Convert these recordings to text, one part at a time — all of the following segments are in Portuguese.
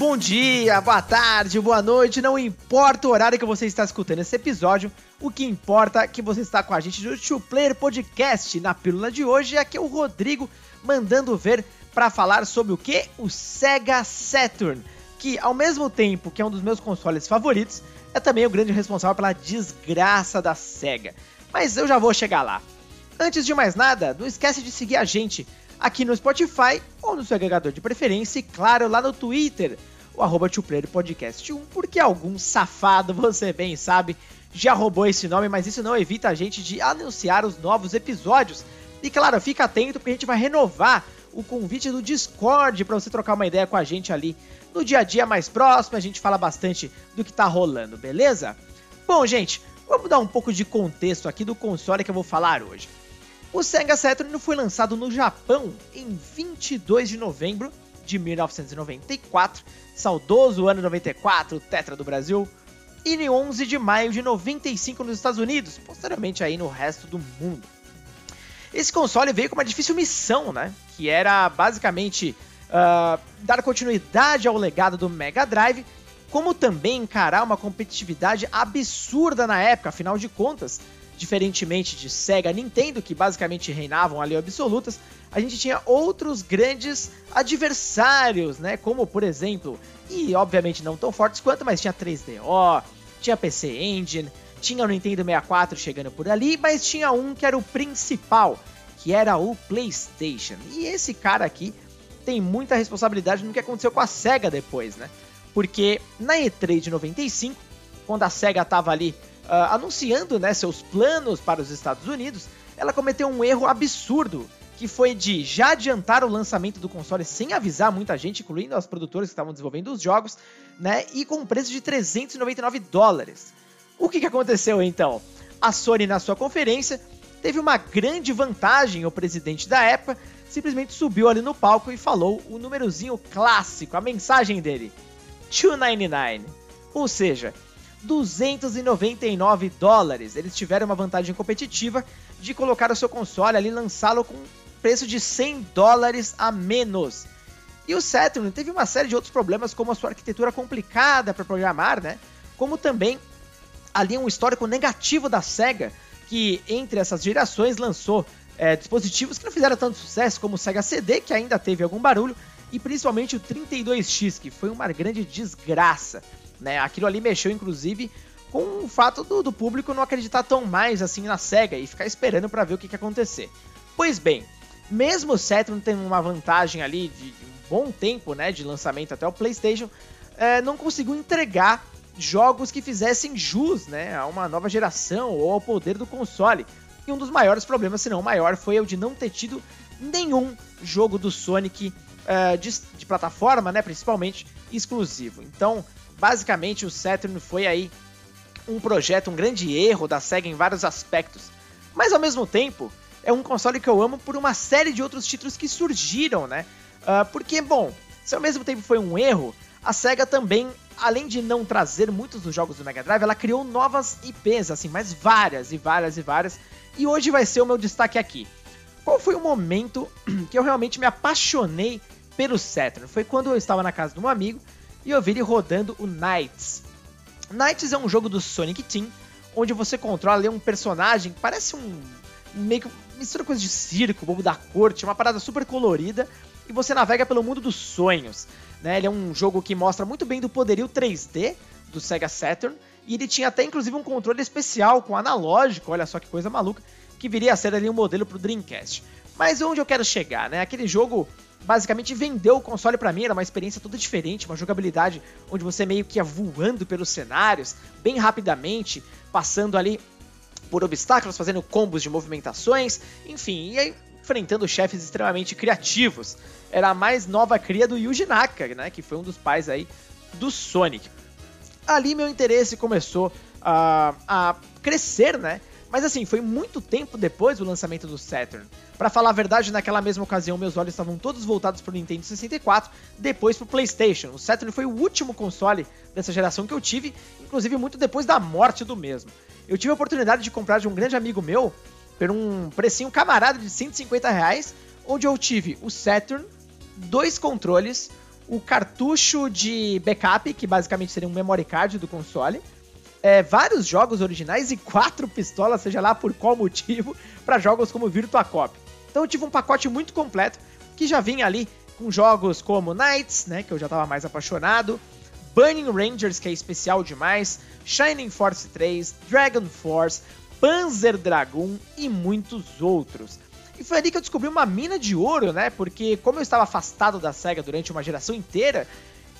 Bom dia, boa tarde, boa noite, não importa o horário que você está escutando esse episódio, o que importa é que você está com a gente no Two Player Podcast. Na pílula de hoje, aqui é o Rodrigo mandando ver para falar sobre o que? O Sega Saturn, que ao mesmo tempo que é um dos meus consoles favoritos, é também o grande responsável pela desgraça da Sega. Mas eu já vou chegar lá. Antes de mais nada, não esquece de seguir a gente aqui no Spotify ou no seu agregador de preferência e, claro, lá no Twitter, o arroba Podcast 1, porque algum safado, você bem sabe, já roubou esse nome, mas isso não evita a gente de anunciar os novos episódios. E claro, fica atento porque a gente vai renovar o convite do Discord para você trocar uma ideia com a gente ali no dia a dia mais próximo, a gente fala bastante do que tá rolando, beleza? Bom, gente, vamos dar um pouco de contexto aqui do console que eu vou falar hoje. O Sega Saturn foi lançado no Japão em 22 de novembro de 1994, saudoso ano 94, tetra do Brasil, e em 11 de maio de 95 nos Estados Unidos, posteriormente aí no resto do mundo. Esse console veio com uma difícil missão, né? Que era basicamente uh, dar continuidade ao legado do Mega Drive, como também encarar uma competitividade absurda na época, afinal de contas, diferentemente de Sega Nintendo, que basicamente reinavam ali absolutas, a gente tinha outros grandes adversários, né? Como, por exemplo, e obviamente não tão fortes quanto, mas tinha 3DO, tinha PC Engine, tinha o Nintendo 64 chegando por ali, mas tinha um que era o principal, que era o PlayStation. E esse cara aqui tem muita responsabilidade no que aconteceu com a Sega depois, né? Porque na E3 de 95, quando a Sega estava ali anunciando né, seus planos para os Estados Unidos, ela cometeu um erro absurdo, que foi de já adiantar o lançamento do console sem avisar muita gente, incluindo os produtores que estavam desenvolvendo os jogos, né, e com um preço de 399 dólares. O que, que aconteceu então? A Sony, na sua conferência, teve uma grande vantagem. O presidente da época simplesmente subiu ali no palco e falou o númerozinho clássico, a mensagem dele: 299. Ou seja, 299 dólares. Eles tiveram uma vantagem competitiva de colocar o seu console ali lançá-lo com preço de 100 dólares a menos. E o Saturn teve uma série de outros problemas, como a sua arquitetura complicada para programar, né? Como também ali um histórico negativo da SEGA, que entre essas gerações lançou é, dispositivos que não fizeram tanto sucesso, como o Sega CD, que ainda teve algum barulho, e principalmente o 32X, que foi uma grande desgraça. Né? Aquilo ali mexeu, inclusive, com o fato do, do público não acreditar tão mais assim na SEGA e ficar esperando para ver o que, que acontecer. Pois bem, mesmo o Saturn tendo uma vantagem ali de, um bom tempo né, de lançamento até o PlayStation, é, não conseguiu entregar jogos que fizessem jus né, a uma nova geração ou ao poder do console. E um dos maiores problemas, se não o maior, foi o de não ter tido nenhum jogo do Sonic uh, de, de, plataforma, né, principalmente, exclusivo. Então, basicamente, o Saturn foi aí um projeto, um grande erro da SEGA em vários aspectos. Mas, ao mesmo tempo, é um console que eu amo por uma série de outros títulos que surgiram, né? Uh, porque, bom, se ao mesmo tempo foi um erro, a SEGA também, além de não trazer muitos dos jogos do Mega Drive, ela criou novas IPs, assim, mas várias e várias e várias. E hoje vai ser o meu destaque aqui. Qual foi o momento que eu realmente me apaixonei pelo Saturn? Foi quando eu estava na casa de um amigo e eu ele rodando o Knights. Knights é um jogo do Sonic Team, onde você controla um personagem que parece um meio que mistura coisa de circo, bobo da corte, uma parada super colorida, e você navega pelo mundo dos sonhos. Né? Ele é um jogo que mostra muito bem do poderio 3D do Sega Saturn, e ele tinha até inclusive um controle especial com analógico, olha só que coisa maluca, que viria a ser ali um modelo para o Dreamcast. Mas onde eu quero chegar, né? Aquele jogo basicamente vendeu o console para mim, era uma experiência toda diferente, uma jogabilidade onde você meio que ia voando pelos cenários, bem rapidamente, passando ali por obstáculos, fazendo combos de movimentações, enfim, e aí enfrentando chefes extremamente criativos. Era a mais nova cria do Yuji Naka, né, que foi um dos pais aí do Sonic. Ali meu interesse começou a, a crescer, né? Mas assim, foi muito tempo depois do lançamento do Saturn. Para falar a verdade, naquela mesma ocasião meus olhos estavam todos voltados para o Nintendo 64, depois para o PlayStation. O Saturn foi o último console dessa geração que eu tive, inclusive muito depois da morte do mesmo. Eu tive a oportunidade de comprar de um grande amigo meu por um precinho camarada de 150 reais, onde eu tive o Saturn, dois controles, o cartucho de backup, que basicamente seria um memory card do console, é, vários jogos originais e quatro pistolas, seja lá por qual motivo, para jogos como Virtua Cop. Então eu tive um pacote muito completo que já vinha ali com jogos como Knights, né, que eu já estava mais apaixonado, Burning Rangers, que é especial demais, Shining Force 3, Dragon Force, Panzer Dragoon e muitos outros. E foi ali que eu descobri uma mina de ouro, né? Porque como eu estava afastado da SEGA durante uma geração inteira,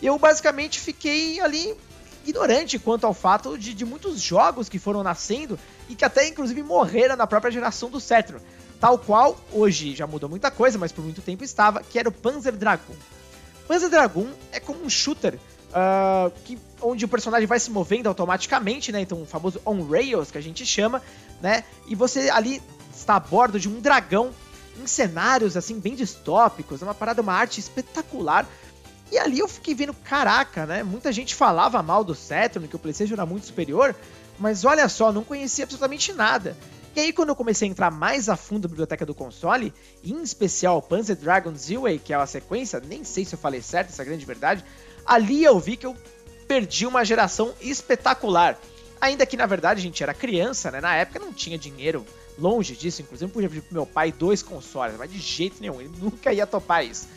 eu basicamente fiquei ali ignorante quanto ao fato de, de muitos jogos que foram nascendo e que até inclusive morreram na própria geração do Saturn. Tal qual, hoje já mudou muita coisa, mas por muito tempo estava, que era o Panzer Dragoon. Panzer Dragoon é como um shooter uh, que, onde o personagem vai se movendo automaticamente, né? Então, o famoso on-rails que a gente chama, né? E você ali está a bordo de um dragão em cenários assim bem distópicos, é uma parada, uma arte espetacular. E ali eu fiquei vendo, caraca, né? Muita gente falava mal do Saturn, que o PlayStation era muito superior, mas olha só, não conhecia absolutamente nada. E aí, quando eu comecei a entrar mais a fundo na biblioteca do console, em especial Panzer Dragon Z-Way, que é a sequência, nem sei se eu falei certo, essa grande verdade, ali eu vi que eu perdi uma geração espetacular. Ainda que, na verdade, a gente era criança, né? Na época não tinha dinheiro longe disso, inclusive eu podia pedir pro meu pai dois consoles, mas de jeito nenhum, ele nunca ia topar isso.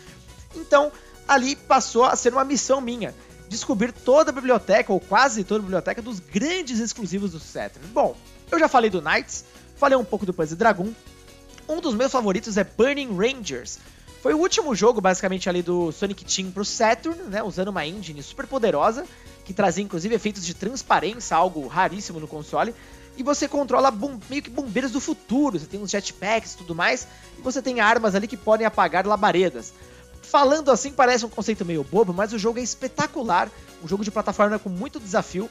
Então, ali passou a ser uma missão minha, descobrir toda a biblioteca, ou quase toda a biblioteca, dos grandes exclusivos do Saturn. Bom, eu já falei do Knights, falei um pouco do Panzer Dragoon, um dos meus favoritos é Burning Rangers, foi o último jogo, basicamente, ali do Sonic Team pro Saturn, né? Usando uma engine super poderosa, que trazia inclusive efeitos de transparência, algo raríssimo no console. E você controla meio que bombeiros do futuro, você tem uns jetpacks e tudo mais, e você tem armas ali que podem apagar labaredas. Falando assim parece um conceito meio bobo, mas o jogo é espetacular, um jogo de plataforma com muito desafio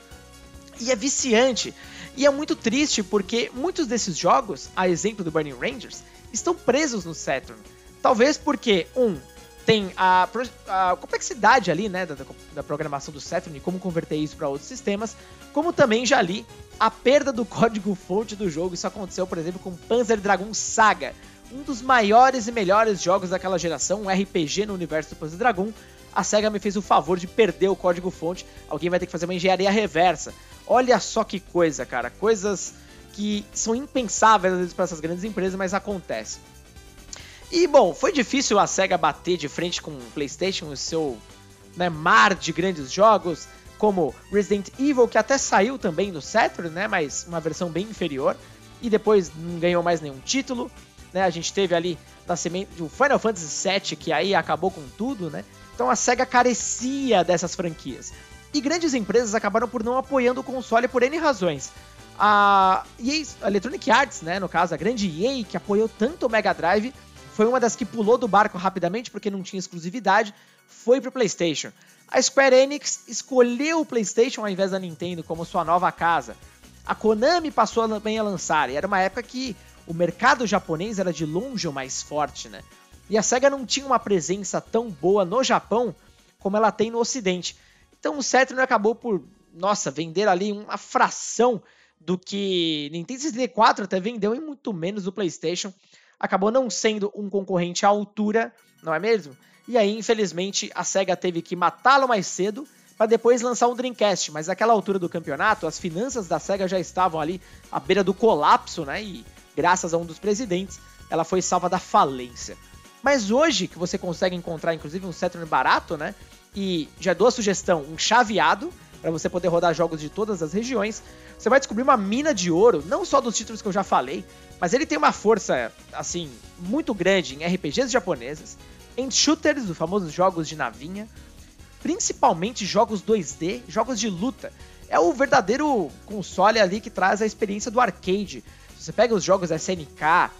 e é viciante. E é muito triste porque muitos desses jogos, a exemplo do Burning Rangers, estão presos no Saturn. Talvez porque, um, tem a, a complexidade ali, né, da, da, programação do Saturn e como converter isso para outros sistemas, como também já li a perda do código-fonte do jogo. Isso aconteceu, por exemplo, com Panzer Dragon Saga, um dos maiores e melhores jogos daquela geração, um RPG no universo do Panzer Dragon. A SEGA me fez o favor de perder o código-fonte, alguém vai ter que fazer uma engenharia reversa. Olha só que coisa, cara, coisas que são impensáveis às vezes para essas grandes empresas, mas acontecem. E bom, foi difícil a SEGA bater de frente com o PlayStation, o seu né, mar de grandes jogos, como Resident Evil, que até saiu também no Saturn, né, mas uma versão bem inferior, e depois não ganhou mais nenhum título. Né, a gente teve ali nascimento o Final Fantasy VII, que aí acabou com tudo, né? Então a SEGA carecia dessas franquias. E grandes empresas acabaram por não apoiando o console por N razões. A EA, a Electronic Arts, né, no caso, a grande EA, que apoiou tanto o Mega Drive, foi uma das que pulou do barco rapidamente porque não tinha exclusividade, foi pro PlayStation. A Square Enix escolheu o PlayStation ao invés da Nintendo como sua nova casa. A Konami passou também a lançar, e era uma época que o mercado japonês era de longe o mais forte, né? E a SEGA não tinha uma presença tão boa no Japão como ela tem no Ocidente. Então o Saturn acabou por, nossa, vender ali uma fração do que Nintendo 64 até vendeu e muito menos do PlayStation acabou não sendo um concorrente à altura, não é mesmo? E aí, infelizmente, a SEGA teve que matá-lo mais cedo para depois lançar um Dreamcast, mas naquela altura do campeonato, as finanças da SEGA já estavam ali à beira do colapso, né? E graças a um dos presidentes, ela foi salva da falência. Mas hoje, que você consegue encontrar inclusive um Saturn barato, né? E já dou a sugestão, um chaveado, para você poder rodar jogos de todas as regiões, você vai descobrir uma mina de ouro, não só dos títulos que eu já falei, mas ele tem uma força, assim, muito grande em RPGs japoneses, em shooters, os famosos jogos de navinha, principalmente jogos 2D, jogos de luta. É o verdadeiro console ali que traz a experiência do arcade. Você pega os jogos SNK,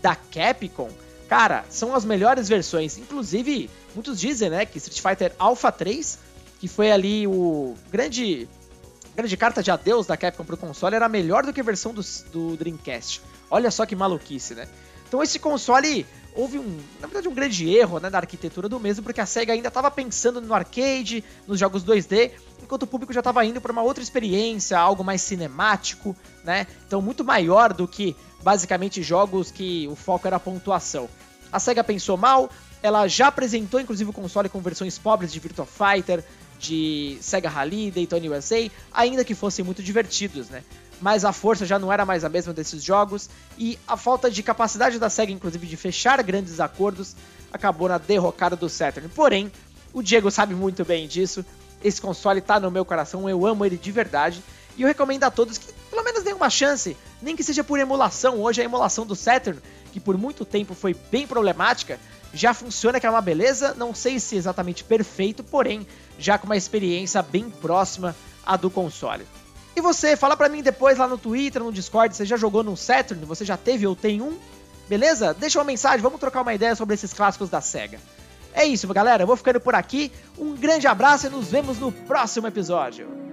da Capcom, cara, são as melhores versões. Inclusive, muitos dizem, né, que Street Fighter Alpha 3, que foi ali o grande grande carta de adeus da Capcom pro console, era melhor do que a versão do, do Dreamcast. Olha só que maluquice, né? Então esse console houve um, na verdade, um grande erro né, da arquitetura do mesmo, porque a SEGA ainda estava pensando no arcade, nos jogos 2D, enquanto o público já estava indo para uma outra experiência, algo mais cinemático, né? Então muito maior do que basicamente jogos que o foco era a pontuação. A SEGA pensou mal, ela já apresentou inclusive o console com versões pobres de Virtua Fighter, de Sega Rally, Daytona USA, ainda que fossem muito divertidos, né? Mas a força já não era mais a mesma desses jogos e a falta de capacidade da Sega, inclusive, de fechar grandes acordos, acabou na derrocada do Saturn. Porém, o Diego sabe muito bem disso. Esse console tá no meu coração, eu amo ele de verdade. E eu recomendo a todos que pelo menos deem uma chance, nem que seja por emulação. Hoje a emulação do Saturn, que por muito tempo foi bem problemática, já funciona, que é uma beleza. Não sei se exatamente perfeito, porém já com uma experiência bem próxima à do console. E você, fala pra mim depois lá no Twitter, no Discord, você já jogou no Saturn? Você já teve ou tem um? Beleza? Deixa uma mensagem, vamos trocar uma ideia sobre esses clássicos da SEGA. É isso, galera. Eu vou ficando por aqui. Um grande abraço e nos vemos no próximo episódio.